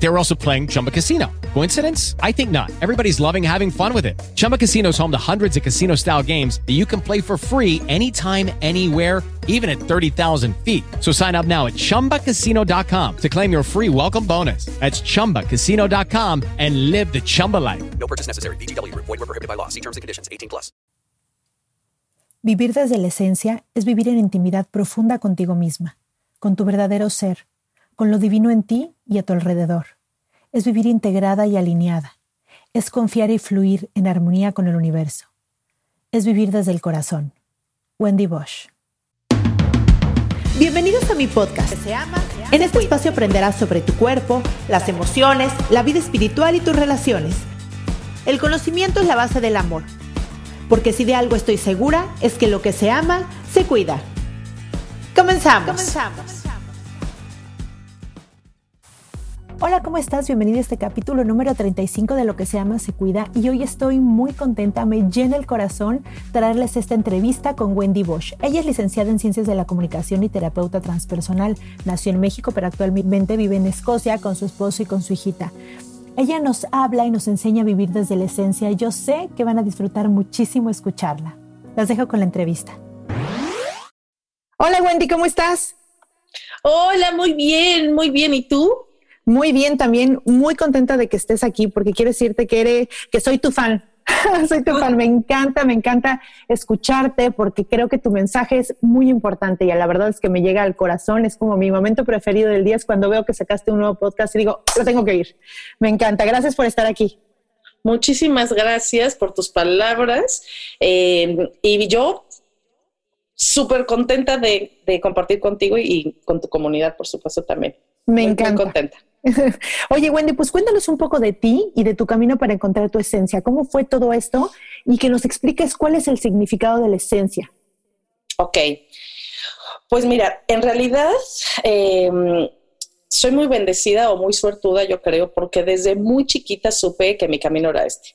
They were also playing Chumba Casino. Coincidence? I think not. Everybody's loving having fun with it. Chumba Casino is home to hundreds of casino style games that you can play for free anytime, anywhere, even at 30,000 feet. So sign up now at chumbacasino.com to claim your free welcome bonus. That's chumbacasino.com and live the Chumba life. No purchase necessary. BGW. Void were prohibited by law. See terms and conditions. 18 plus. Vivir desde la esencia es vivir en intimidad profunda contigo misma, con tu verdadero ser, con lo divino en ti y a tu alrededor. Es vivir integrada y alineada. Es confiar y fluir en armonía con el universo. Es vivir desde el corazón. Wendy Bosch. Bienvenidos a mi podcast. En este espacio aprenderás sobre tu cuerpo, las emociones, la vida espiritual y tus relaciones. El conocimiento es la base del amor. Porque si de algo estoy segura, es que lo que se ama, se cuida. Comenzamos. Hola, ¿cómo estás? Bienvenido a este capítulo número 35 de Lo que se ama se cuida y hoy estoy muy contenta, me llena el corazón traerles esta entrevista con Wendy Bosch. Ella es licenciada en Ciencias de la Comunicación y terapeuta transpersonal. Nació en México, pero actualmente vive en Escocia con su esposo y con su hijita. Ella nos habla y nos enseña a vivir desde la esencia yo sé que van a disfrutar muchísimo escucharla. Las dejo con la entrevista. Hola Wendy, ¿cómo estás? Hola, muy bien, muy bien. ¿Y tú? Muy bien, también muy contenta de que estés aquí porque quiero decirte que eres, que soy tu fan. soy tu fan, me encanta, me encanta escucharte porque creo que tu mensaje es muy importante y la verdad es que me llega al corazón, es como mi momento preferido del día es cuando veo que sacaste un nuevo podcast y digo, lo tengo que ir. Me encanta, gracias por estar aquí. Muchísimas gracias por tus palabras eh, y yo súper contenta de, de, compartir contigo y, con tu comunidad, por supuesto, también. Me encanta. Muy contenta. Oye, Wendy, pues cuéntanos un poco de ti y de tu camino para encontrar tu esencia. ¿Cómo fue todo esto? Y que nos expliques cuál es el significado de la esencia. Ok. Pues mira, en realidad eh, soy muy bendecida o muy suertuda, yo creo, porque desde muy chiquita supe que mi camino era este.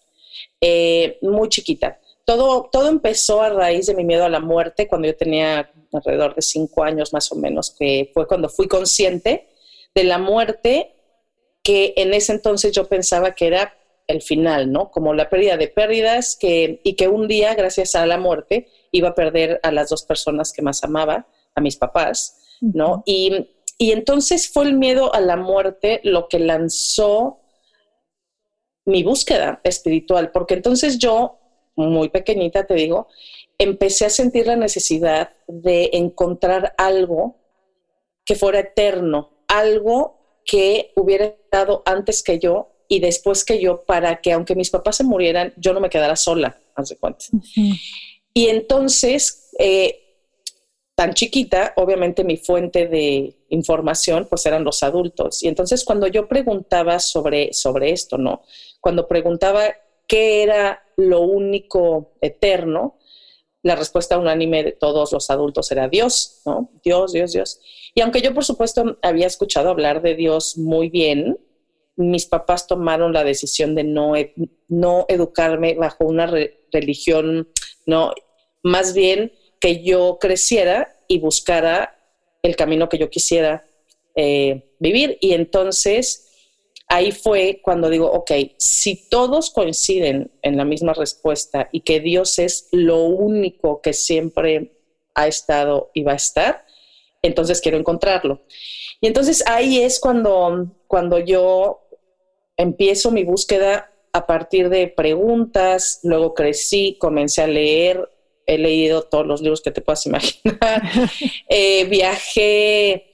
Eh, muy chiquita. Todo, todo empezó a raíz de mi miedo a la muerte cuando yo tenía alrededor de cinco años más o menos, que fue cuando fui consciente de la muerte que en ese entonces yo pensaba que era el final, ¿no? Como la pérdida de pérdidas que, y que un día, gracias a la muerte, iba a perder a las dos personas que más amaba, a mis papás, ¿no? y, y entonces fue el miedo a la muerte lo que lanzó mi búsqueda espiritual, porque entonces yo, muy pequeñita, te digo, empecé a sentir la necesidad de encontrar algo que fuera eterno, algo que hubiera estado antes que yo y después que yo para que aunque mis papás se murieran, yo no me quedara sola, haz de cuenta. Uh -huh. Y entonces, eh, tan chiquita, obviamente mi fuente de información pues eran los adultos. Y entonces cuando yo preguntaba sobre, sobre esto, ¿no? Cuando preguntaba qué era lo único eterno, la respuesta unánime de todos los adultos era Dios, ¿no? Dios, Dios, Dios. Y aunque yo, por supuesto, había escuchado hablar de Dios muy bien, mis papás tomaron la decisión de no, no educarme bajo una re religión, no, más bien que yo creciera y buscara el camino que yo quisiera eh, vivir. Y entonces ahí fue cuando digo, ok, si todos coinciden en la misma respuesta y que Dios es lo único que siempre ha estado y va a estar, entonces quiero encontrarlo. Y entonces ahí es cuando, cuando yo empiezo mi búsqueda a partir de preguntas, luego crecí, comencé a leer, he leído todos los libros que te puedas imaginar, eh, viajé,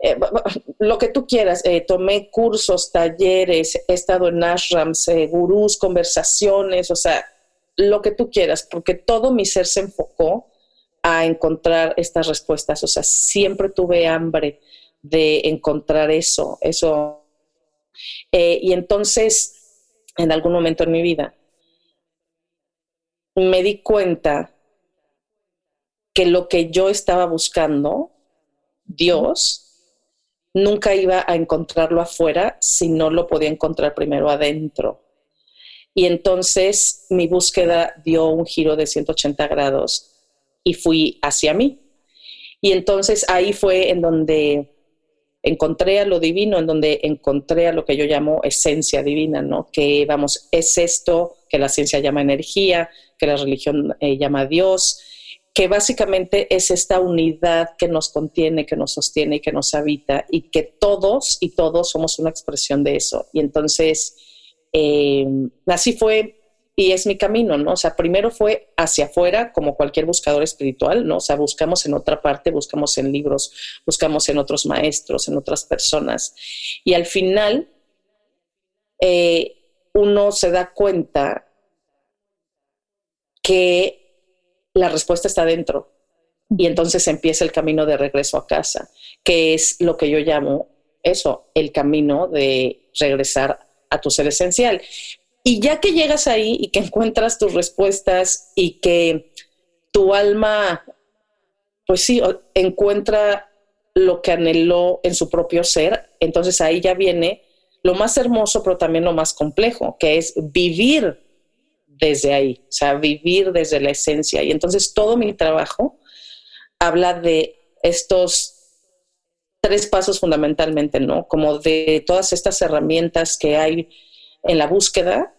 eh, lo que tú quieras, eh, tomé cursos, talleres, he estado en ashrams, eh, gurús, conversaciones, o sea, lo que tú quieras, porque todo mi ser se enfocó a encontrar estas respuestas, o sea, siempre tuve hambre de encontrar eso, eso. Eh, y entonces, en algún momento en mi vida, me di cuenta que lo que yo estaba buscando, Dios, nunca iba a encontrarlo afuera si no lo podía encontrar primero adentro. Y entonces mi búsqueda dio un giro de 180 grados y fui hacia mí. Y entonces ahí fue en donde encontré a lo divino, en donde encontré a lo que yo llamo esencia divina, ¿no? Que vamos, es esto que la ciencia llama energía, que la religión eh, llama Dios, que básicamente es esta unidad que nos contiene, que nos sostiene y que nos habita, y que todos y todos somos una expresión de eso. Y entonces, eh, así fue y es mi camino, ¿no? O sea, primero fue hacia afuera, como cualquier buscador espiritual, ¿no? O sea, buscamos en otra parte, buscamos en libros, buscamos en otros maestros, en otras personas. Y al final, eh, uno se da cuenta que la respuesta está dentro. Y entonces empieza el camino de regreso a casa, que es lo que yo llamo eso, el camino de regresar a tu ser esencial. Y ya que llegas ahí y que encuentras tus respuestas y que tu alma, pues sí, encuentra lo que anheló en su propio ser, entonces ahí ya viene lo más hermoso, pero también lo más complejo, que es vivir desde ahí, o sea, vivir desde la esencia. Y entonces todo mi trabajo habla de estos tres pasos fundamentalmente, ¿no? Como de todas estas herramientas que hay en la búsqueda,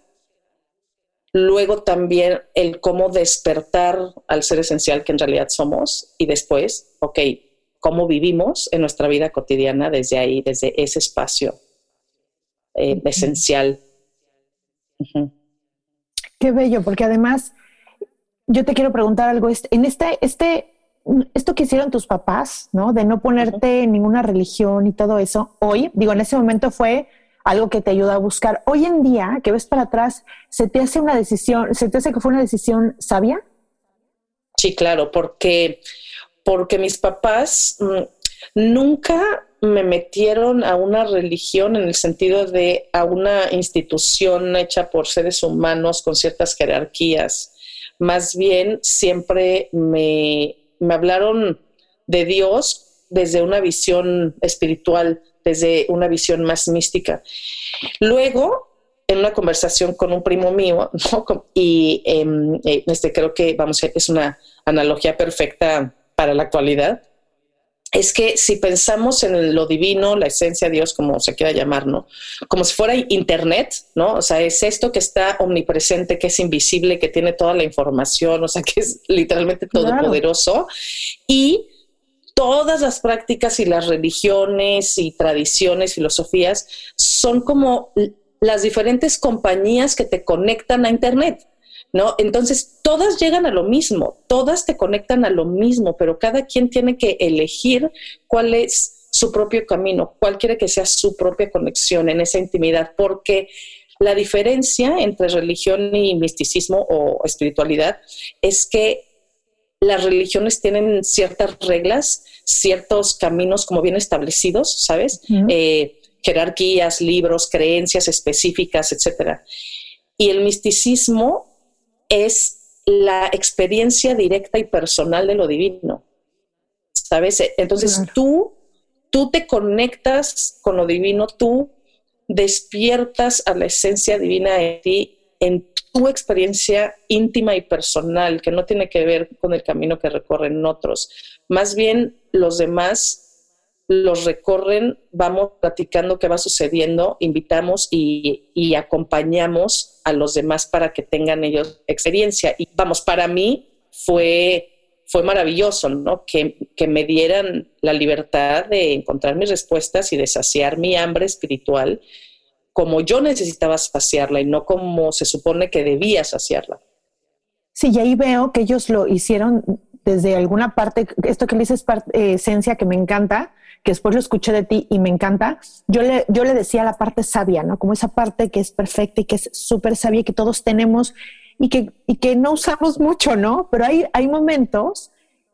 luego también el cómo despertar al ser esencial que en realidad somos y después, ok, cómo vivimos en nuestra vida cotidiana desde ahí, desde ese espacio eh, esencial. Qué bello, porque además yo te quiero preguntar algo. En este, este, esto que hicieron tus papás, ¿no? De no ponerte en ninguna religión y todo eso, hoy, digo, en ese momento fue algo que te ayuda a buscar. Hoy en día, que ves para atrás, ¿se te hace una decisión, se te hace que fue una decisión sabia? Sí, claro, porque, porque mis papás mm, nunca me metieron a una religión en el sentido de a una institución hecha por seres humanos con ciertas jerarquías. Más bien siempre me, me hablaron de Dios desde una visión espiritual, desde una visión más mística. Luego, en una conversación con un primo mío, y em, eh, este creo que vamos es una analogía perfecta para la actualidad, es que si pensamos en lo divino, la esencia de Dios, como se quiera llamar, ¿no? Como si fuera Internet, ¿no? O sea, es esto que está omnipresente, que es invisible, que tiene toda la información, o sea, que es literalmente todopoderoso. Y todas las prácticas y las religiones y tradiciones, filosofías, son como las diferentes compañías que te conectan a Internet. ¿No? Entonces, todas llegan a lo mismo, todas te conectan a lo mismo, pero cada quien tiene que elegir cuál es su propio camino, cuál quiere que sea su propia conexión en esa intimidad, porque la diferencia entre religión y misticismo o espiritualidad es que las religiones tienen ciertas reglas, ciertos caminos como bien establecidos, ¿sabes? Eh, jerarquías, libros, creencias específicas, etcétera. Y el misticismo es la experiencia directa y personal de lo divino, ¿sabes? Entonces tú, tú te conectas con lo divino, tú despiertas a la esencia divina de ti en tu experiencia íntima y personal, que no tiene que ver con el camino que recorren otros. Más bien los demás los recorren, vamos platicando qué va sucediendo, invitamos y, acompañamos a los demás para que tengan ellos experiencia. Y vamos, para mí fue, fue maravilloso, ¿no? Que, que me dieran la libertad de encontrar mis respuestas y de saciar mi hambre espiritual como yo necesitaba saciarla y no como se supone que debía saciarla. Sí, y ahí veo que ellos lo hicieron desde alguna parte, esto que le dices eh, esencia que me encanta, que después lo escuché de ti y me encanta, yo le, yo le decía la parte sabia, ¿no? Como esa parte que es perfecta y que es súper sabia y que todos tenemos y que, y que no usamos mucho, ¿no? Pero hay, hay momentos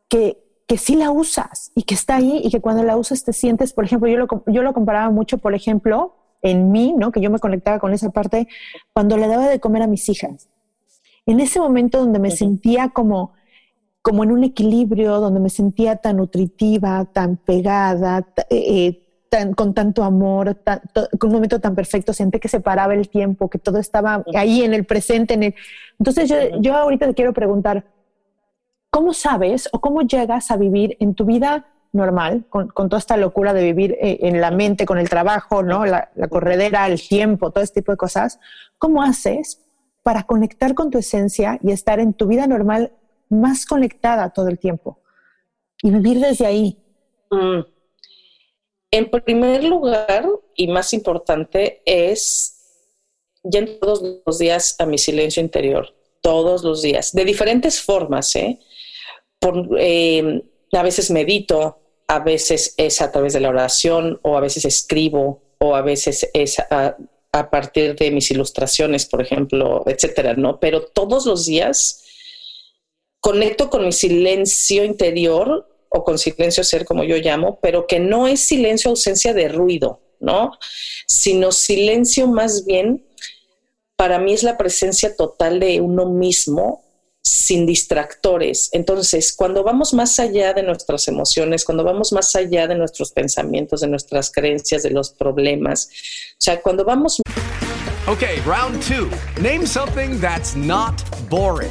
que, que sí la usas y que está ahí y que cuando la usas te sientes, por ejemplo, yo lo, yo lo comparaba mucho, por ejemplo, en mí, ¿no? Que yo me conectaba con esa parte cuando le daba de comer a mis hijas. En ese momento donde me sentía como, como en un equilibrio, donde me sentía tan nutritiva, tan pegada, eh, eh, con tanto amor, con un momento tan perfecto, sentí que se paraba el tiempo, que todo estaba ahí en el presente. En el... Entonces yo, yo ahorita te quiero preguntar, ¿cómo sabes o cómo llegas a vivir en tu vida normal, con, toda esta locura de vivir eh, en la mente, con el trabajo, ¿no? La, la, corredera, el tiempo, todo este tipo de cosas, ¿cómo haces para conectar con tu esencia y estar en tu vida normal más conectada todo el tiempo? Y vivir desde ahí. Mm. En primer lugar, y más importante, es yendo todos los días a mi silencio interior, todos los días, de diferentes formas. ¿eh? Eh, a veces medito, a veces es a través de la oración o a veces escribo o a veces es a, partir de mis ilustraciones, por ejemplo, etcétera, ¿no? Pero todos los días conecto con mi silencio interior o con silencio ser, como yo llamo, pero que no es silencio ausencia de ruido, ¿no? Sino silencio más bien, para mí es la presencia total de uno mismo sin distractores. Entonces, cuando vamos más allá de nuestras emociones, cuando vamos más allá de nuestros pensamientos, de nuestras creencias, de los problemas, o sea, cuando vamos... Okay, round two. Name something that's not boring.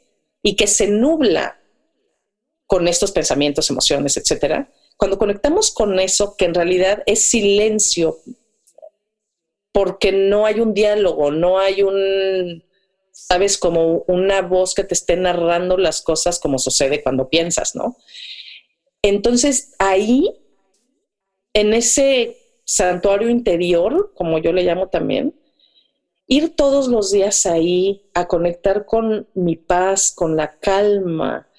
y que se nubla con estos pensamientos, emociones, etcétera. Cuando conectamos con eso que en realidad es silencio porque no hay un diálogo, no hay un, sabes, como una voz que te esté narrando las cosas como sucede cuando piensas, ¿no? Entonces ahí, en ese santuario interior, como yo le llamo también, ir todos los días ahí a conectar con mi paz, con la calma,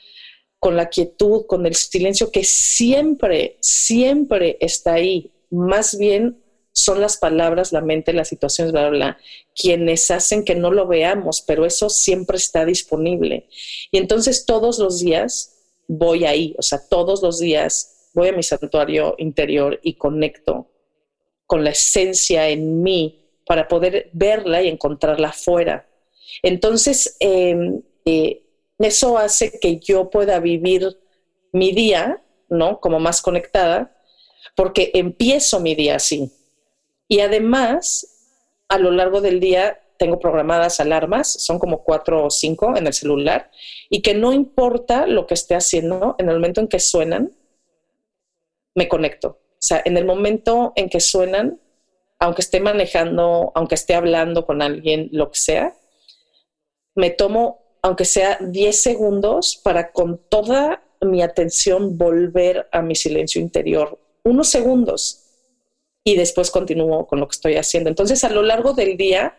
con la quietud, con el silencio que siempre, siempre está ahí. Más bien son las palabras, la mente, las situaciones, bla, bla, bla, quienes hacen que no lo veamos, pero eso siempre está disponible. Y entonces todos los días voy ahí, o sea, todos los días voy a mi santuario interior y conecto con la esencia en mí para poder verla y encontrarla afuera. Entonces, em, eh, eso hace que yo pueda vivir mi día, ¿no? Como más conectada, porque empiezo mi día así y además, a lo largo del día tengo programadas alarmas, son como cuatro o cinco en el celular, y que no importa lo que esté haciendo, en el momento en que suenan, me conecto. O sea, en el momento en que suenan, aunque esté manejando, aunque esté hablando con alguien, lo que sea, me tomo, aunque sea 10 segundos, para con toda mi atención volver a mi silencio interior. Unos segundos, y después continúo con lo que estoy haciendo. Entonces, a lo largo del día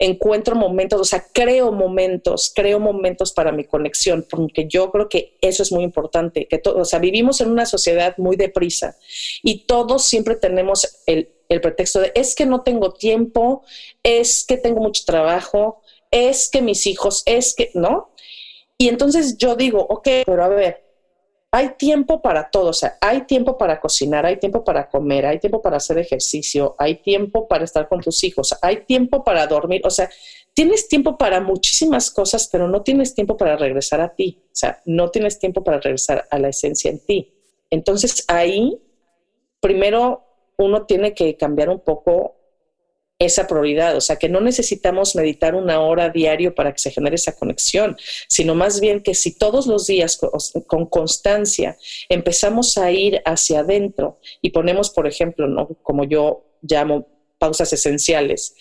encuentro momentos, o sea, creo momentos, creo momentos para mi conexión, porque yo creo que eso es muy importante, que todo, o sea, vivimos en una sociedad muy deprisa y todos siempre tenemos el, el pretexto de es que no tengo tiempo, es que tengo mucho trabajo, es que mis hijos, es que, ¿no? Y entonces yo digo, ok, pero a ver, hay tiempo para todo, o sea, hay tiempo para cocinar, hay tiempo para comer, hay tiempo para hacer ejercicio, hay tiempo para estar con tus hijos, hay tiempo para dormir, o sea, tienes tiempo para muchísimas cosas, pero no tienes tiempo para regresar a ti, o sea, no tienes tiempo para regresar a la esencia en ti. Entonces ahí, primero uno tiene que cambiar un poco esa prioridad, o sea, que no necesitamos meditar una hora diario para que se genere esa conexión, sino más bien que si todos los días con, constancia empezamos a ir hacia adentro y ponemos, por ejemplo, ¿no? como yo llamo pausas esenciales,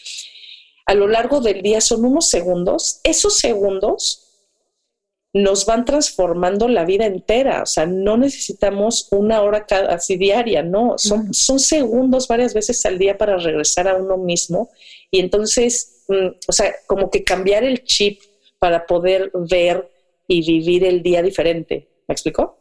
a lo largo del día son unos segundos, esos segundos nos van transformando la vida entera. O sea, no necesitamos una hora así diaria, no, son, son segundos varias veces al día para regresar a uno mismo. Y entonces, mm, o sea, como que cambiar el chip para poder ver y vivir el día diferente. ¿Me explicó?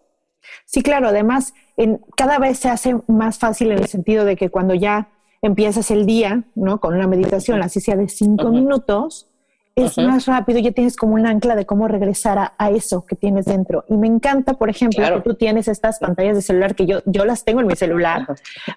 Sí, claro. Además, en, cada vez se hace más fácil en el sentido de que cuando ya empiezas el día, ¿no? Con una meditación, así sea de cinco minutos, es más rápido, ya tienes como un ancla de cómo regresar a, eso que tienes dentro. Y me encanta, por ejemplo, que tú tienes estas pantallas de celular que yo, yo las tengo en mi celular,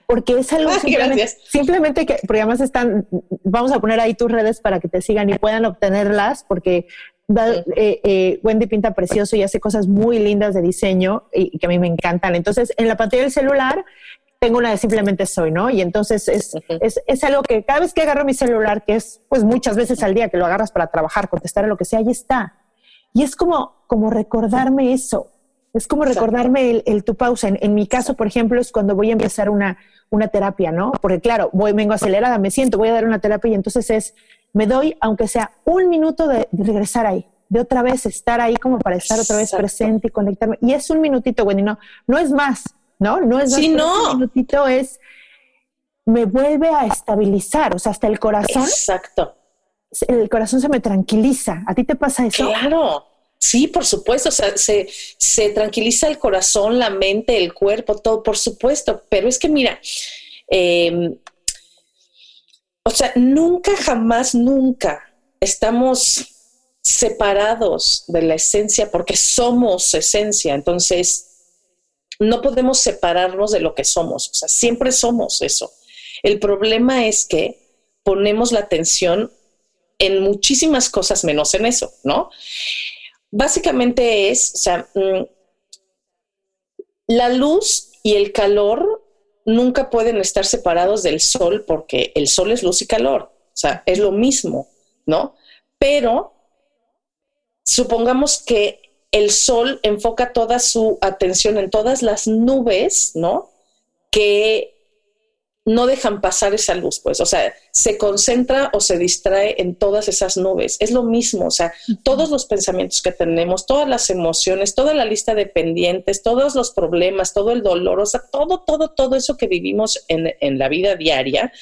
porque es algo simplemente, simplemente, que, porque además están, vamos a poner ahí tus redes para que te sigan y puedan obtenerlas, porque eh, eh, Wendy pinta precioso y hace cosas muy lindas de diseño y, que a mí me encantan. Entonces, en la pantalla del celular tengo una de simplemente soy, ¿no? Y entonces es, es, es, algo que cada vez que agarro mi celular, que es pues muchas veces al día que lo agarras para trabajar, contestar a lo que sea, ahí está. Y es como, como recordarme eso. Es como recordarme el, tu pausa. En, mi caso, por ejemplo, es cuando voy a empezar una, una terapia, ¿no? Porque claro, voy, vengo acelerada, me siento, voy a dar una terapia y entonces es, me doy, aunque sea un minuto de, regresar ahí, de otra vez estar ahí como para estar otra vez presente y conectarme. Y es un minutito, Wendy, no, no es más, ¿no? No es sí, no. Un minutito es, me vuelve a estabilizar, o sea, hasta el corazón. Exacto. El corazón se me tranquiliza. ¿A ti te pasa eso? Claro. Sí, por supuesto, o sea, se, se tranquiliza el corazón, la mente, el cuerpo, todo, por supuesto, pero es que mira, eh, o sea, nunca, jamás, nunca estamos separados de la esencia porque somos esencia. Entonces, no podemos separarnos de lo que somos. O sea, siempre somos eso. El problema es que ponemos la atención en muchísimas cosas menos en eso, ¿no? Básicamente es, o sea, mm, la luz y el calor nunca pueden estar separados del sol porque el sol es luz y calor, o sea, es lo mismo, ¿no? Pero supongamos que el sol enfoca toda su atención en todas las nubes, ¿no? Que no dejan pasar esa luz, pues, o sea, se concentra o se distrae en todas esas nubes. Es lo mismo, o sea, todos los pensamientos que tenemos, todas las emociones, toda la lista de pendientes, todos los problemas, todo el dolor, o sea, todo, todo, todo eso que vivimos en, en la vida diaria,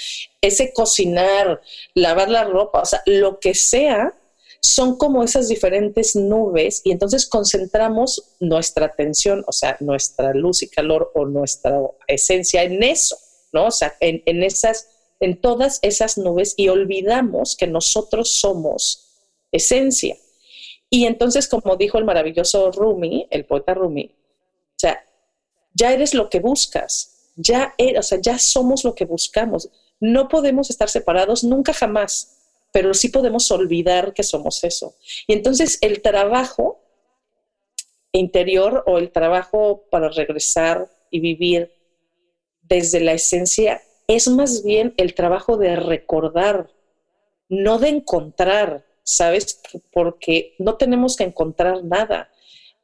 ese cocinar, lavar la ropa, o sea, lo que sea, son como esas diferentes nubes y entonces concentramos nuestra atención, o sea, nuestra luz y calor o nuestra esencia en eso. ¿no? O sea, en, esas, en todas esas nubes y olvidamos que nosotros somos esencia. Y entonces, como dijo el maravilloso Rumi, el poeta Rumi, o sea, ya eres lo que buscas, ya, eres, o sea, ya somos lo que buscamos. No podemos estar separados nunca jamás, pero sí podemos olvidar que somos eso. Y entonces el trabajo interior o el trabajo para regresar y vivir desde la esencia es más bien el trabajo de recordar, no de encontrar, ¿sabes? Porque no tenemos que encontrar nada.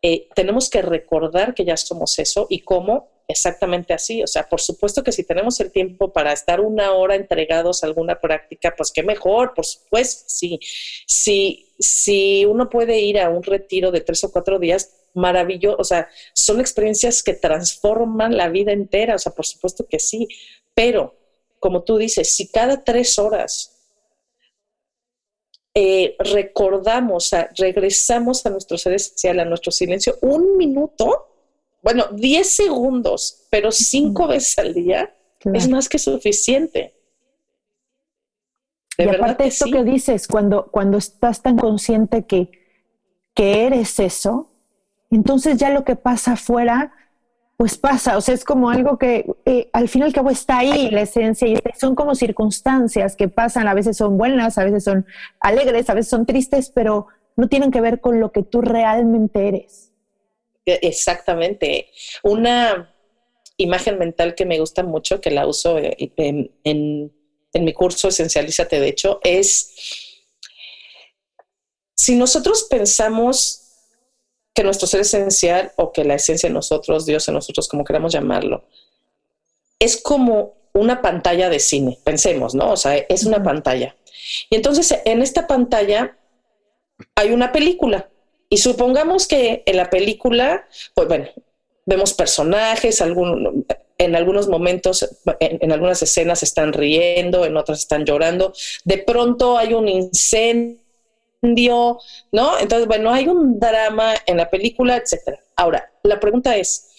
Eh, tenemos que recordar que ya somos eso y cómo exactamente así. O sea, por supuesto que si tenemos el tiempo para estar una hora entregados a alguna práctica, pues qué mejor, por supuesto, sí. Si, si uno puede ir a un retiro de tres o cuatro días, maravilloso, o sea, son experiencias que transforman la vida entera, o sea, por supuesto que sí, pero como tú dices, si cada tres horas eh, recordamos, o sea, regresamos a nuestro ser esencial, a nuestro silencio, un minuto, bueno, diez segundos, pero cinco veces al día, es más que suficiente. De y aparte esto que dices, cuando, cuando estás tan consciente que, que eres eso, entonces ya lo que pasa afuera, pues pasa, o sea, es como algo que eh, al fin y al cabo está ahí, la esencia, y son como circunstancias que pasan, a veces son buenas, a veces son alegres, a veces son tristes, pero no tienen que ver con lo que tú realmente eres. Exactamente. Una imagen mental que me gusta mucho, que la uso eh, en, en, en mi curso Esencialízate, de hecho, es si nosotros pensamos que nuestro ser esencial o que la esencia de nosotros, Dios en nosotros, como queramos llamarlo, es como una pantalla de cine, pensemos, ¿no? O sea, es una pantalla. Y entonces en esta pantalla hay una película. Y supongamos que en la película, pues bueno, vemos personajes, algún, en algunos momentos, en, en, algunas escenas están riendo, en otras están llorando. De pronto hay un incendio ¿no? Entonces, bueno, hay un drama en la película, etcétera. Ahora, la pregunta es,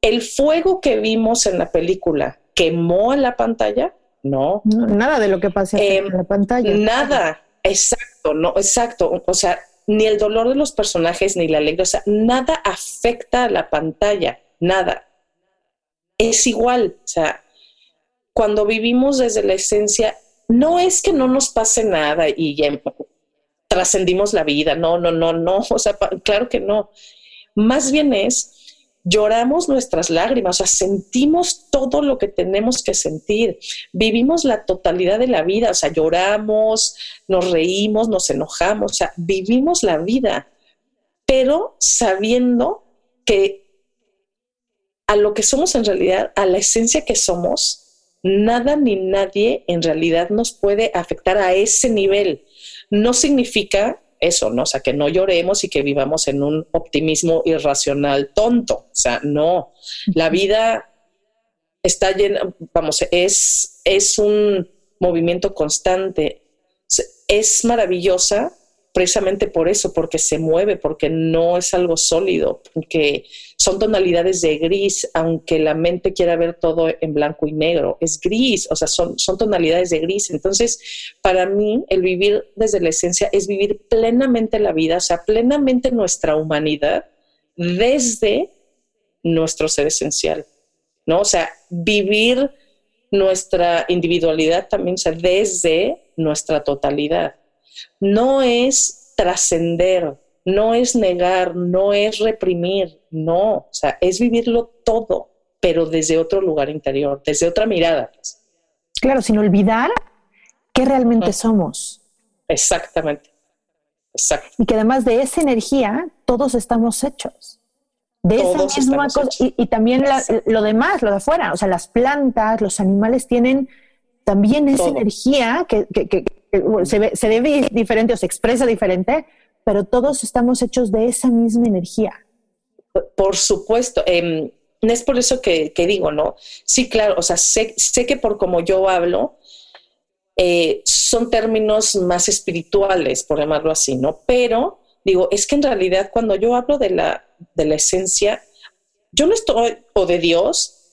el fuego que vimos en la película quemó a la pantalla, no. nada de lo que pasa en la pantalla. Nada, exacto, no, exacto. O sea, ni el dolor de los personajes ni la alegría, o sea, nada afecta a la pantalla, nada. Es igual, o sea, cuando vivimos desde la esencia, no es que no nos pase nada y ya trascendimos la vida, no, no, no, no, o sea, claro que no. Más bien es, lloramos nuestras lágrimas, o sea, sentimos todo lo que tenemos que sentir, vivimos la totalidad de la vida, o sea, lloramos, nos reímos, nos enojamos, o sea, vivimos la vida, pero sabiendo que a lo que somos en realidad, a la esencia que somos, nada ni nadie en realidad nos puede afectar a ese nivel. No significa eso, ¿no? O sea, que no lloremos y que vivamos en un optimismo irracional tonto. O sea, no. La vida está llena, vamos, es, es un movimiento constante. Es maravillosa precisamente por eso, porque se mueve, porque no es algo sólido, porque son tonalidades de gris, aunque la mente quiera ver todo en blanco y negro, es gris, o sea, son, son tonalidades de gris. Entonces, para mí, el vivir desde la esencia es vivir plenamente la vida, o sea, plenamente nuestra humanidad desde nuestro ser esencial, ¿no? O sea, vivir nuestra individualidad también, o sea, desde nuestra totalidad no es trascender, no es negar, no es reprimir, no, o sea, es vivirlo todo, pero desde otro lugar interior, desde otra mirada. Claro, sin olvidar qué realmente somos. Exactamente. Exacto. Y que además de esa energía, todos estamos hechos. De esa misma cosa. Y, también lo demás, lo de afuera, o sea, las plantas, los animales tienen también esa energía que, se, ve, se ve diferente o se expresa diferente, pero todos estamos hechos de esa misma energía. Por supuesto. Eh, es por eso que, digo, ¿no? Sí, claro, o sea, sé, que por como yo hablo, eh, son términos más espirituales, por llamarlo así, ¿no? Pero digo, es que en realidad cuando yo hablo de la, de la esencia, yo no estoy, o de Dios,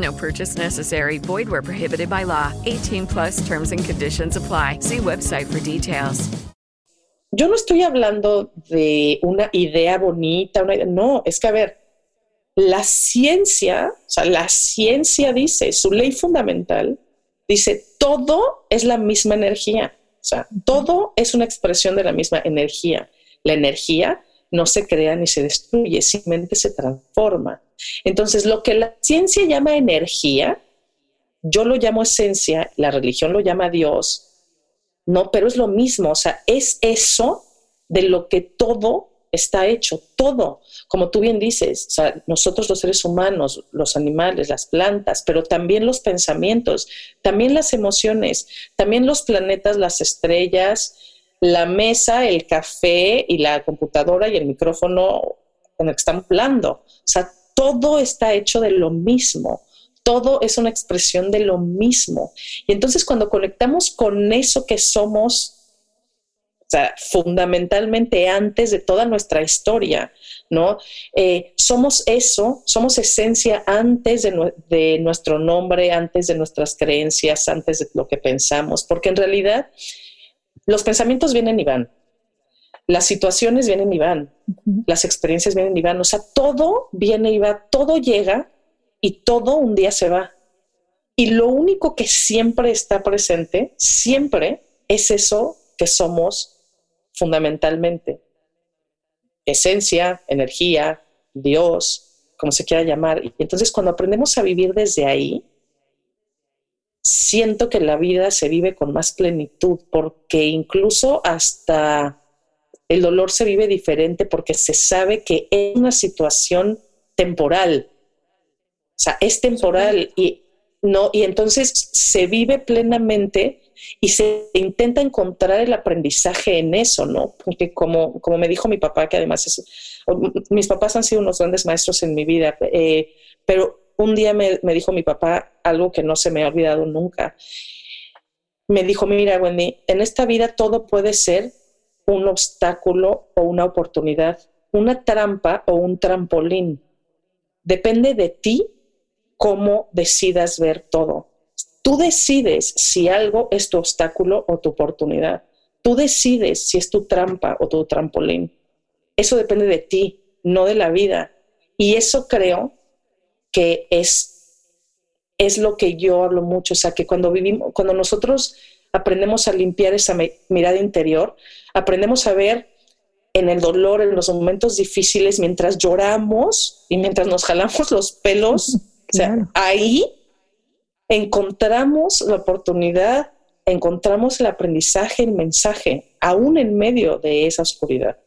No purchase necessary. Void where prohibited by law. 18 plus terms and conditions apply. See website for details. Yo no estoy hablando de una idea bonita, una idea, no, es que a ver, la ciencia, o sea, la ciencia dice, su ley fundamental dice, todo es la misma energía, o sea, todo es una expresión de la misma energía. La energía no se crea ni se destruye, simplemente se transforma. Entonces, lo que la ciencia llama energía, yo lo llamo esencia, la religión lo llama Dios, no, pero es lo mismo, o sea, es eso de lo que todo está hecho, todo, como tú bien dices, o sea, nosotros los seres humanos, los animales, las plantas, pero también los pensamientos, también las emociones, también los planetas, las estrellas, la mesa, el café y la computadora y el micrófono con el que estamos hablando. O sea, todo está hecho de lo mismo. Todo es una expresión de lo mismo. Y entonces cuando conectamos con eso que somos, o sea, fundamentalmente antes de toda nuestra historia, ¿no? Eh, somos eso, somos esencia antes de, nuestro nombre, antes de nuestras creencias, antes de lo que pensamos, porque en realidad los pensamientos vienen y van, las situaciones vienen y van, las experiencias vienen y van, o sea, todo viene y va, todo llega y todo un día se va. Y lo único que siempre está presente, siempre, es eso que somos fundamentalmente. Esencia, energía, Dios, como se quiera llamar. Y entonces cuando aprendemos a vivir desde ahí, siento que la vida se vive con más plenitud, porque incluso hasta el dolor se vive diferente porque se sabe que es una situación temporal. O sea, es temporal y no, y entonces se vive plenamente y se intenta encontrar el aprendizaje en eso, ¿no? Porque como, como me dijo mi papá, que además es, mis papás han sido unos grandes maestros en mi vida, eh, pero un día me, dijo mi papá algo que no se me ha olvidado nunca. Me dijo, mira, Wendy, en esta vida todo puede ser un obstáculo o una oportunidad, una trampa o un trampolín. Depende de ti cómo decidas ver todo. Tú decides si algo es tu obstáculo o tu oportunidad. Tú decides si es tu trampa o tu trampolín. Eso depende de ti, no de la vida. Y eso creo que es, es lo que yo hablo mucho, o sea, que cuando vivimos, cuando nosotros aprendemos a limpiar esa mirada interior, aprendemos a ver en el dolor, en los momentos difíciles, mientras lloramos y mientras nos jalamos los pelos, o sea, ahí encontramos la oportunidad, encontramos el aprendizaje, el mensaje, aún en medio de esa oscuridad.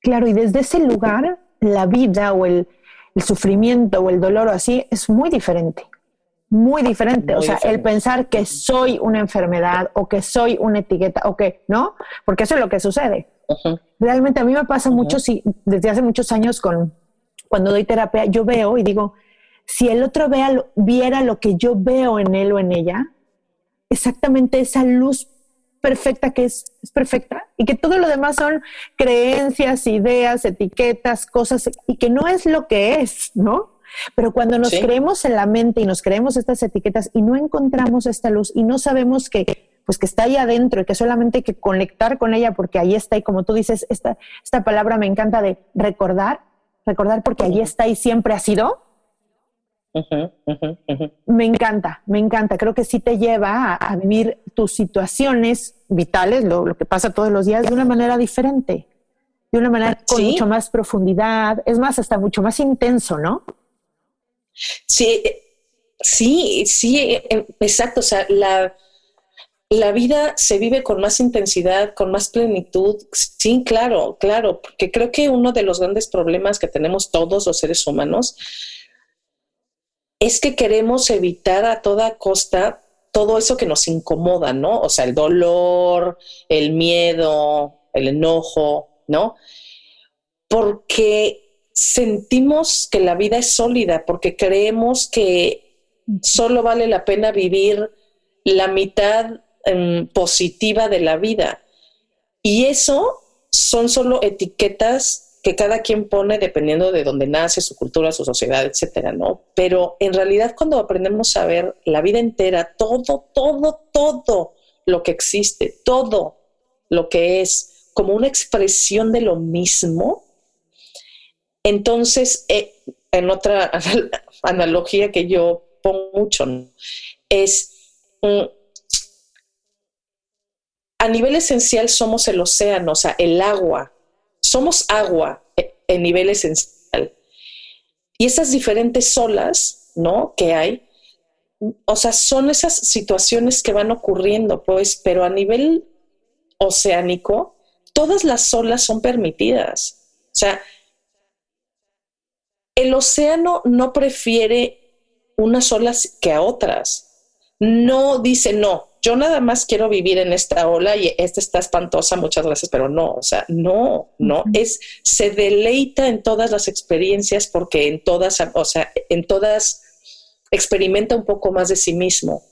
Claro, y desde ese lugar, la vida o el, el sufrimiento o el dolor o así es muy diferente, muy diferente. o sea, el pensar que soy una enfermedad o que soy una etiqueta o que, ¿no? Porque eso es lo que sucede. Realmente a mí me pasa mucho, si, desde hace muchos años con, cuando doy terapia, yo veo y digo, si el otro vea, viera lo que yo veo en él o en ella, exactamente esa luz perfecta que es, perfecta y que todo lo demás son creencias, ideas, etiquetas, cosas y que no es lo que es, ¿no? Pero cuando nos creemos en la mente y nos creemos estas etiquetas y no encontramos esta luz y no sabemos que pues que está ahí adentro y que solamente hay que conectar con ella porque ahí está y como tú dices, esta, esta palabra me encanta de recordar, recordar porque ahí está y siempre ha sido, me encanta, me encanta. Creo que sí te lleva a, vivir tus situaciones vitales, lo, que pasa todos los días, de una manera diferente, de una manera con mucho más profundidad, es más, hasta mucho más intenso, ¿no? Sí, sí, sí, eh, exacto. O sea, la, la vida se vive con más intensidad, con más plenitud. Sí, claro, claro, porque creo que uno de los grandes problemas que tenemos todos los seres humanos es que queremos evitar a toda costa todo eso que nos incomoda, ¿no? O sea, el dolor, el miedo, el enojo, ¿no? Porque sentimos que la vida es sólida, porque creemos que solo vale la pena vivir la mitad em, positiva de la vida. Y eso son solo etiquetas que cada quien pone dependiendo de dónde nace, su cultura, su sociedad, etcétera, ¿no? Pero en realidad, cuando aprendemos a ver la vida entera, todo, todo, todo lo que existe, todo lo que es como una expresión de lo mismo, entonces, eh, en otra analogía que yo pongo mucho, es mm, a nivel esencial somos el océano, o sea, el agua, somos agua en nivel esencial. Y esas diferentes olas, ¿no? Que hay, o sea, son esas situaciones que van ocurriendo, pues, pero a nivel oceánico, todas las olas son permitidas. O sea, el océano no prefiere unas olas que a otras. No dice, no, yo nada más quiero vivir en esta ola y esta está espantosa, muchas gracias, pero no, o sea, no, no, es, se deleita en todas las experiencias porque en todas, o sea, en todas experimenta un poco más de sí mismo.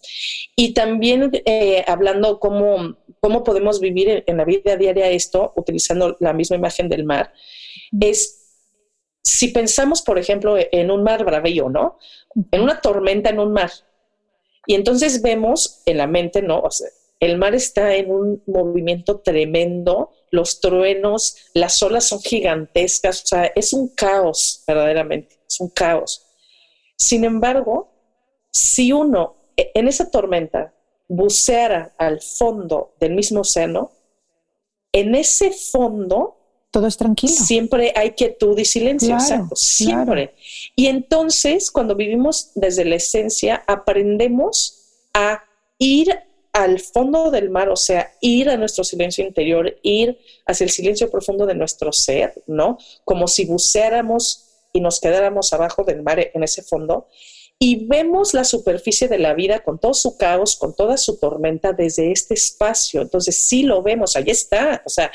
Y también eh, hablando cómo, cómo podemos vivir en, la vida diaria esto, utilizando la misma imagen del mar, es si pensamos, por ejemplo, en un mar bravío, ¿no? En una tormenta en un mar, y entonces vemos en la mente, ¿no? el mar está en un movimiento tremendo, los truenos, las olas son gigantescas, o sea, es un caos, verdaderamente, es un caos. Sin embargo, si uno e, en esa tormenta buceara al fondo del mismo océano, en ese fondo todo es tranquilo. Siempre hay quietud y silencio, exacto, siempre. Y entonces, cuando vivimos desde la esencia, aprendemos a ir al fondo del mar, o sea, ir a nuestro silencio interior, ir hacia el silencio profundo de nuestro ser, ¿no? Como si buceáramos y nos quedáramos abajo del mar en ese fondo y vemos la superficie de la vida con todo su caos, con toda su tormenta desde este espacio. Entonces sí lo vemos, ahí está. O sea,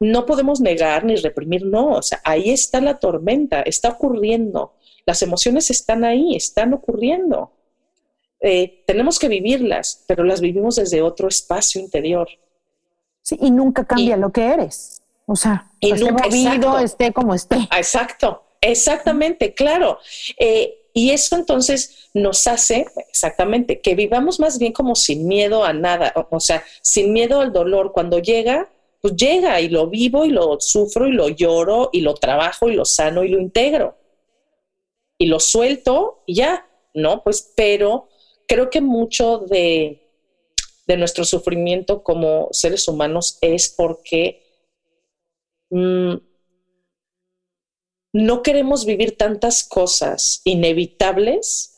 no podemos negar ni reprimir, no. O sea, ahí está la tormenta, está ocurriendo. Las emociones están ahí, están ocurriendo. Eh, tenemos que vivirlas, pero las vivimos desde otro espacio interior. Sí, y nunca cambia lo que eres. O sea, esté movido, esté como esté. Exacto, exactamente, claro. Eh, y eso entonces nos hace, exactamente, que vivamos más bien como sin miedo a nada, o, sea, sin miedo al dolor. Cuando llega, pues llega y lo vivo y lo sufro y lo lloro y lo trabajo y lo sano y lo integro. Y lo suelto y ya, ¿no? Pues, pero creo que mucho de, nuestro sufrimiento como seres humanos es porque mm, no queremos vivir tantas cosas inevitables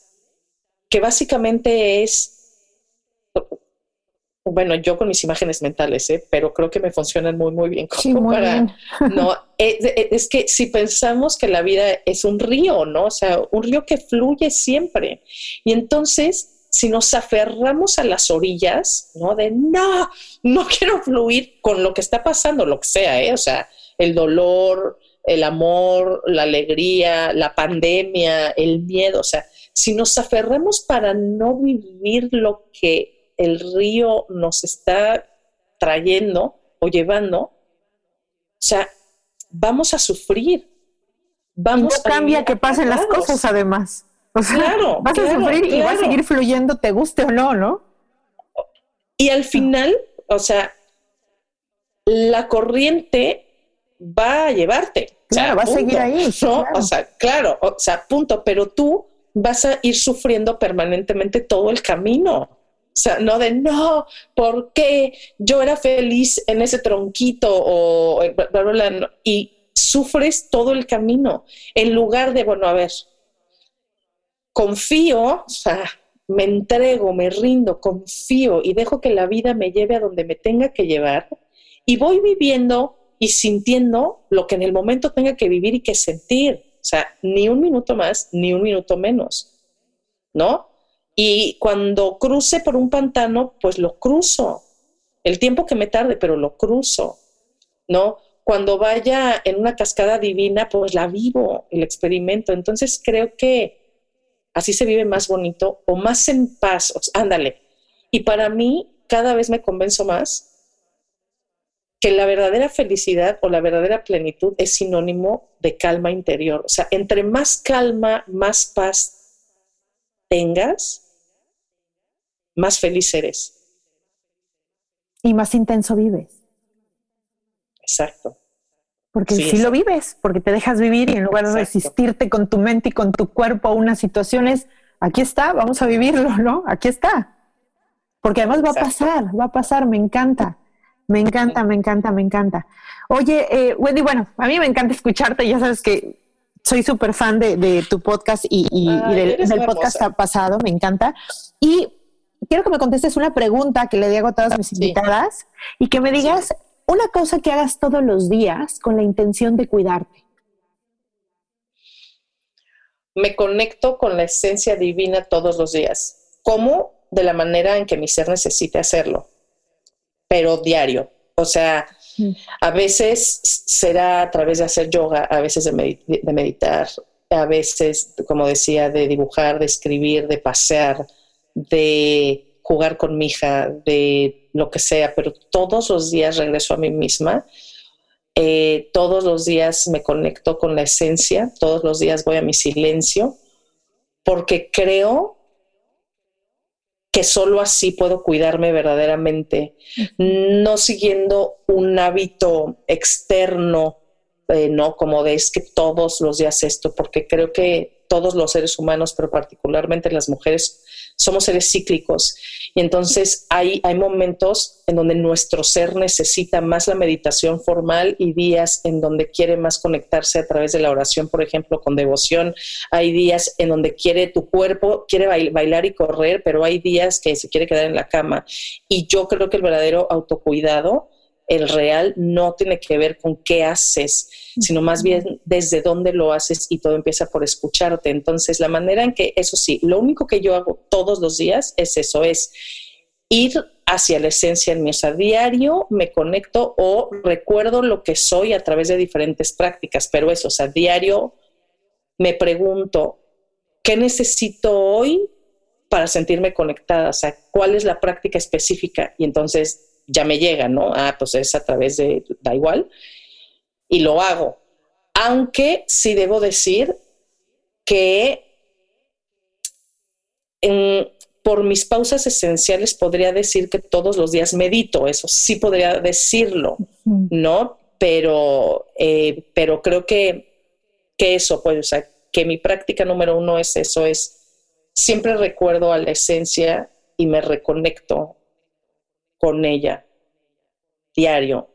que básicamente es, bueno, yo con mis imágenes mentales, ¿eh? pero creo que me funcionan muy, muy bien. Como para, No, es, eh, eh, es, que si pensamos que la vida es un río, ¿no? O sea, un río que fluye siempre. Y entonces, si nos aferramos a las orillas, ¿no? De no, no quiero fluir con lo que está pasando, lo que sea, ¿eh? O sea, el dolor, el amor, la alegría, la pandemia, el miedo. O sea, si nos aferramos para no vivir lo que el río nos está trayendo o llevando, o sea, vamos a sufrir. Vamos no cambia que pasen las cosas además. O sea, claro, vas a sufrir y va a seguir fluyendo, te guste o no, ¿no? Y al final, o sea, la corriente va a llevarte. Claro, va a seguir ahí. O sea, claro, o sea, punto. Pero tú vas a ir sufriendo permanentemente todo el camino. O sea, no de no, ¿por qué yo era feliz en ese tronquito o y sufres todo el camino en lugar de, bueno, a ver, confío, o sea, me entrego, me rindo, confío y dejo que la vida me lleve a donde me tenga que llevar y voy viviendo y sintiendo lo que en el momento tenga que vivir y que sentir. O sea, ni un minuto más, ni un minuto menos, ¿no? Y cuando cruce por un pantano, pues lo cruzo. El tiempo que me tarde, pero lo cruzo, ¿no? Cuando vaya en una cascada divina, pues la vivo, el experimento. Entonces creo que así se vive más bonito o más en paz. ándale. Y para mí, cada vez me convenzo más que la verdadera felicidad o la verdadera plenitud es sinónimo de calma interior. O sea, entre más calma, más paz tengas, más feliz eres. Y más intenso vives. Exacto. Porque sí, lo vives, porque te dejas vivir y en lugar de resistirte con tu mente y con tu cuerpo a unas situaciones, aquí está, vamos a vivirlo, ¿no? Aquí está. Porque además va a pasar, va a pasar, me encanta. Me encanta, me encanta, me encanta. Oye, eh, Wendy, bueno, a mí me encanta escucharte, ya sabes que soy súper fan de, tu podcast y, del, podcast pasado, me encanta. Y quiero que me contestes una pregunta que le digo a todas mis invitadas y que me digas una cosa que hagas todos los días con la intención de cuidarte. Me conecto con la esencia divina todos los días. ¿Cómo? De la manera en que mi ser necesite hacerlo pero diario. O sea, mm. a veces será a través de hacer yoga, a veces de, meditar, a veces, como decía, de dibujar, de escribir, de pasear, de jugar con mi hija, de lo que sea, pero todos los días regreso a mí misma. Eh, todos los días me conecto con la esencia, todos los días voy a mi silencio, porque creo que solo así puedo cuidarme verdaderamente, no siguiendo un hábito externo, eh, ¿no? Como de es que todos los días esto, porque creo que todos los seres humanos, pero particularmente las mujeres, somos seres cíclicos y entonces hay, hay momentos en donde nuestro ser necesita más la meditación formal y días en donde quiere más conectarse a través de la oración, por ejemplo, con devoción. Hay días en donde quiere tu cuerpo, quiere bailar y correr, pero hay días que se quiere quedar en la cama. Y yo creo que el verdadero autocuidado el real no tiene que ver con qué haces, sino más bien desde dónde lo haces y todo empieza por escucharte. Entonces, la manera en que, eso sí, lo único que yo hago todos los días es eso, es ir hacia la esencia en mi, o diario me conecto o recuerdo lo que soy a través de diferentes prácticas, pero eso, o sea, diario me pregunto, ¿qué necesito hoy para sentirme conectada? O sea, ¿cuál es la práctica específica? Y entonces ya me llega, ¿no? Ah, pues es a través de, da igual, y lo hago. Aunque sí debo decir que por mis pausas esenciales podría decir que todos los días medito, eso sí podría decirlo, ¿no? Pero, eh, pero creo que, que eso, pues, o sea, que mi práctica número uno es eso, es siempre recuerdo a la esencia y me reconecto con ella diario.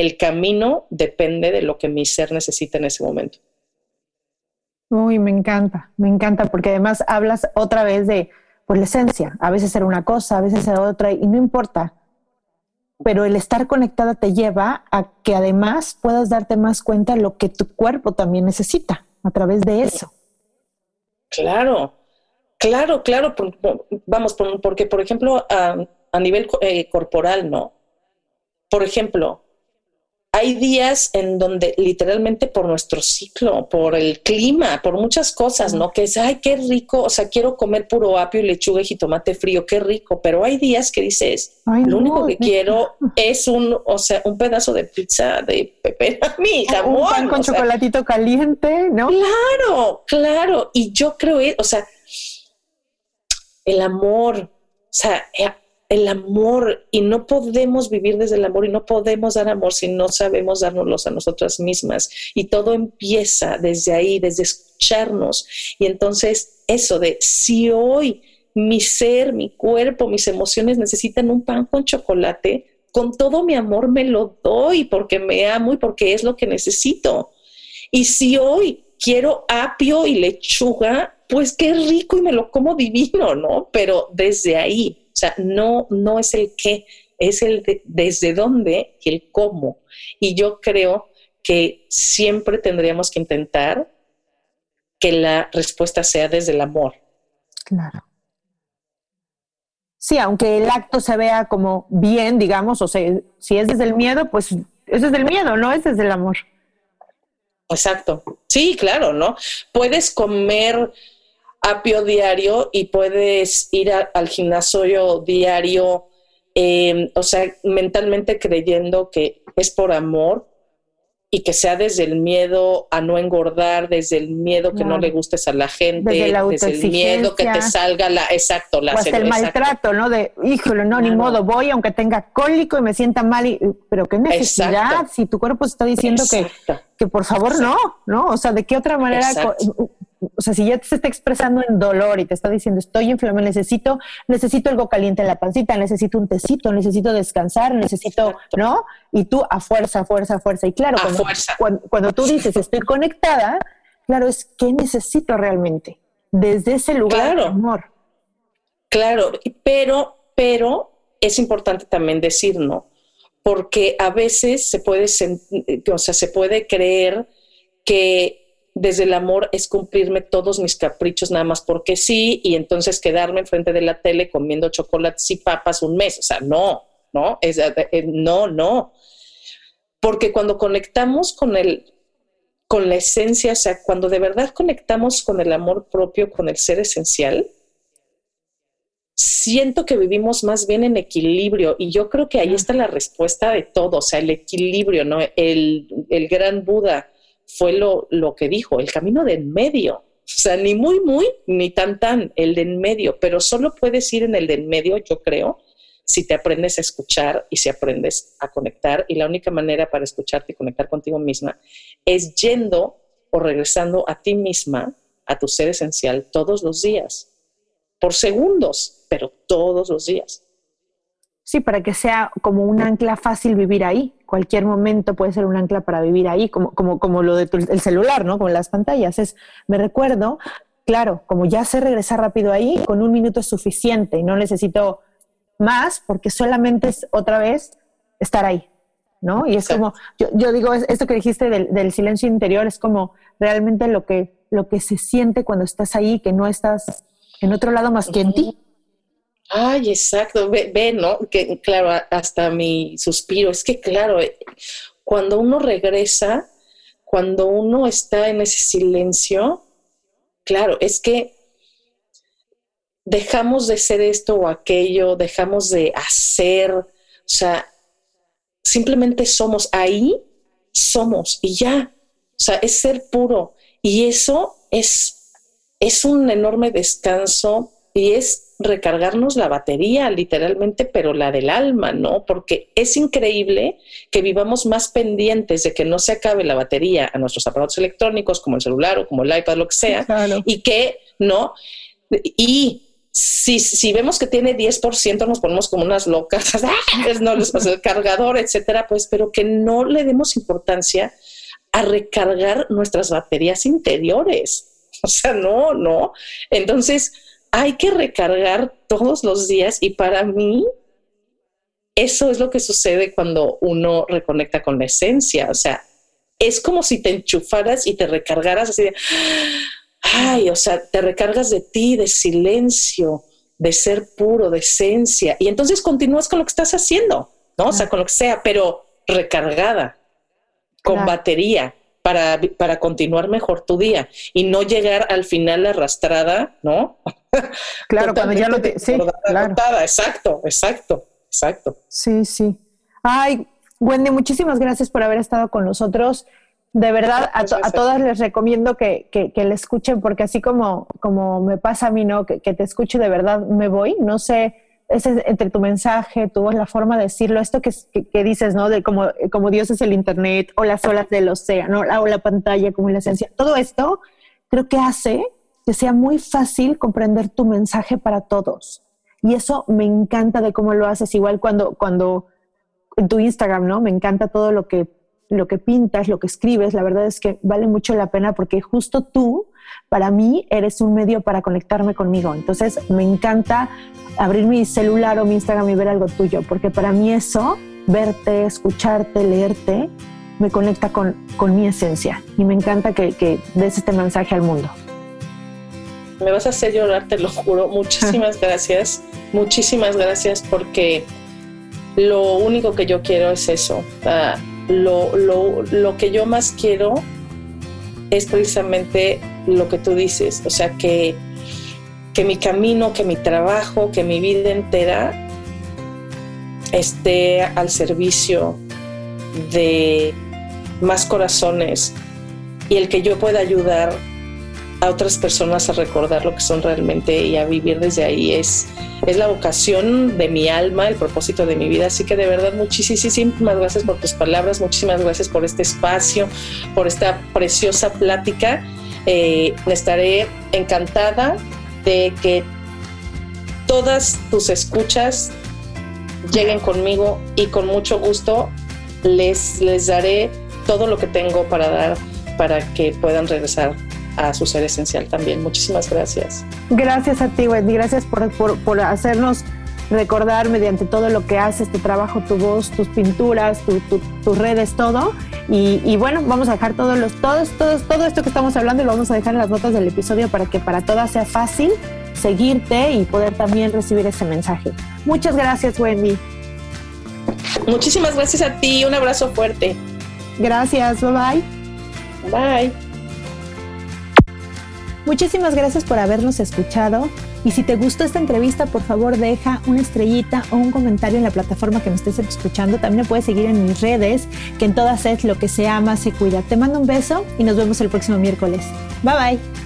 El camino depende de lo que mi ser necesita en ese momento. Uy, me encanta, me encanta, porque además hablas otra vez de pues, la esencia. A veces era una cosa, a veces era otra, y no importa. Pero el estar conectada te lleva a que además puedas darte más cuenta de lo que tu cuerpo también necesita a través de eso. Claro, claro, claro. vamos, porque por ejemplo, a nivel eh, corporal, ¿no? Por ejemplo, hay días en donde literalmente por nuestro ciclo, por el clima, por muchas cosas, ¿no? Que es, ay, qué rico, o sea, quiero comer puro apio y lechuga y jitomate frío, qué rico, pero hay días que dices, lo único que quiero es un, o sea, un pedazo de pizza de pepperoni, jamón. Un pan con chocolatito caliente, ¿no? Claro, claro, y yo creo, o sea, el amor, o sea, eh, el amor y no podemos vivir desde el amor y no podemos dar amor si no sabemos dárnoslos a nosotras mismas. Y todo empieza desde ahí, desde escucharnos. Y entonces eso de si hoy mi ser, mi cuerpo, mis emociones necesitan un pan con chocolate, con todo mi amor me lo doy porque me amo y porque es lo que necesito. Y si hoy quiero apio y lechuga, pues qué rico y me lo como divino, ¿no? Pero desde ahí, sea, no, no es el qué, es el desde dónde y el cómo. Y yo creo que siempre tendríamos que intentar que la respuesta sea desde el amor. Claro. Sí, aunque el acto se vea como bien, digamos, o sea, si es desde el miedo, pues es desde el miedo, no es desde el amor. Exacto. Sí, claro, ¿no? Puedes comer apio diario y puedes ir al gimnasio diario, em, o sea, mentalmente creyendo que es por amor y que sea desde el miedo a no engordar, desde el miedo que no le gustes a la gente, desde, el miedo que te salga la, exacto, la o hasta el maltrato, ¿no? De, híjole, no, ni modo, voy aunque tenga cólico y me sienta mal, y, pero qué necesidad, si tu cuerpo está diciendo que, que por favor no, ¿no? O sea, ¿de qué otra manera o sea, si ya se está expresando en dolor y te está diciendo estoy inflamado, necesito, necesito algo caliente en la pancita, necesito un tecito, necesito descansar, necesito, ¿no? Y tú a fuerza, fuerza, fuerza. Y claro, cuando, Cuando, tú dices estoy conectada, claro, es qué necesito realmente desde ese lugar de amor. Claro, pero, pero es importante también decir, ¿no? Porque a veces se puede, o sea, se puede creer que desde el amor es cumplirme todos mis caprichos nada más porque sí y entonces quedarme enfrente de la tele comiendo chocolates y papas un mes. O sea, no, no, es, eh, eh, no, no. Porque cuando conectamos con el, con la esencia, o sea, cuando de verdad conectamos con el amor propio, con el ser esencial, siento que vivimos más bien en equilibrio y yo creo que ahí está la respuesta de todo, o sea, el equilibrio, ¿no? El, el gran Buda fue lo, lo que dijo, el camino de en medio. O sea, ni muy, muy, ni tan, tan, el de en medio, pero solo puedes ir en el de en medio, yo creo, si te aprendes a escuchar y si aprendes a conectar. Y la única manera para escucharte y conectar contigo misma es yendo o regresando a ti misma, a tu ser esencial, todos los días. por segundos, pero todos los días. Sí, para que sea como un ancla fácil vivir ahí. Cualquier momento puede ser un ancla para vivir ahí, como, como, como lo del celular, ¿no? Como las pantallas. Es, me recuerdo, claro, como ya sé regresar rápido ahí, con un minuto es suficiente y no necesito más porque solamente es otra vez estar ahí, ¿no? Y es como, yo, yo, digo, esto que dijiste del, del, silencio interior es como realmente lo que, lo que se siente cuando estás ahí, que no estás en otro lado más que en ti. Ay, exacto, ve, ve, ¿no? Que claro, hasta mi suspiro, es que claro, eh, cuando uno regresa, cuando uno está en ese silencio, claro, es que dejamos de ser esto o aquello, dejamos de hacer, o sea, simplemente somos ahí, somos y ya, o sea, es ser puro y eso es, es un enorme descanso y es recargarnos la batería, literalmente, pero la del alma, ¿no? Porque es increíble que vivamos más pendientes de que no se acabe la batería a nuestros aparatos electrónicos, como el celular o como el iPad, lo que sea, y que, ¿no? Y si, si vemos que tiene 10%, nos ponemos como unas locas, no les pasa el cargador, etcétera, pues, pero que no le demos importancia a recargar nuestras baterías interiores. O sea, no, no. Entonces, hay que recargar todos los días y para mí eso es lo que sucede cuando uno reconecta con la esencia. O sea, es como si te enchufaras y te recargaras así de, ay, o sea, te recargas de ti, de silencio, de ser puro, de esencia. Y entonces continúas con lo que estás haciendo, ¿no? O sea, con lo que sea, pero recargada, con batería para, para continuar mejor tu día y no llegar al final arrastrada, ¿no? Claro, cuando ya lo te... Sí, claro. Exacto, exacto, exacto. Sí, sí. Ay, Wendy, muchísimas gracias por haber estado con nosotros. De verdad, a, a todas les recomiendo que, que, que, le escuchen, porque así como, como me pasa a mí, ¿no? Que, que te escuche de verdad, me voy. No sé, es entre tu mensaje, tu voz, la forma de decirlo, esto que, que, dices, ¿no? De como, como Dios es el Internet, o las olas del océano, o la pantalla como la esencia. Todo esto creo que hace que sea muy fácil comprender tu mensaje para todos. Y eso me encanta de cómo lo haces, igual cuando, cuando en tu Instagram, ¿no? Me encanta todo lo que, lo que pintas, lo que escribes. La verdad es que vale mucho la pena porque justo tú, para mí, eres un medio para conectarme conmigo. Entonces, me encanta abrir mi celular o mi Instagram y ver algo tuyo, porque para mí eso, verte, escucharte, leerte, me conecta con, con mi esencia. Y me encanta que, que des este mensaje al mundo me vas a hacer llorar, te lo juro. Muchísimas gracias, muchísimas gracias porque lo único que yo quiero es eso. Lo, lo, lo que yo más quiero es precisamente lo que tú dices, o sea, que, que mi camino, que mi trabajo, que mi vida entera esté al servicio de más corazones y el que yo pueda ayudar a otras personas a recordar lo que son realmente y a vivir desde ahí. Es, es la vocación de mi alma, el propósito de mi vida. Así que de verdad muchísimas gracias por tus palabras, muchísimas gracias por este espacio, por esta preciosa plática. Eh, estaré encantada de que todas tus escuchas lleguen conmigo y con mucho gusto les, les daré todo lo que tengo para dar para que puedan regresar a su ser esencial también. Muchísimas gracias. Gracias a ti, Wendy. Gracias por, por, hacernos recordar mediante todo lo que haces, tu trabajo, tu voz, tus pinturas, tus redes, todo. Y, bueno, vamos a dejar todos los, todos, todos, todo esto que estamos hablando y lo vamos a dejar en las notas del episodio para que para todas sea fácil seguirte y poder también recibir ese mensaje. Muchas gracias, Wendy. Muchísimas gracias a ti. Un abrazo fuerte. Gracias. Bye bye. Bye. Muchísimas gracias por habernos escuchado y si te gustó esta entrevista, por favor deja una estrellita o un comentario en la plataforma que me estés escuchando. También me puedes seguir en mis redes, que en todas es lo que se ama, se cuida. Te mando un beso y nos vemos el próximo miércoles. Bye bye.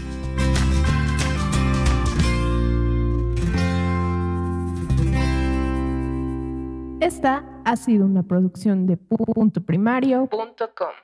Esta ha sido una producción de punto primario.com.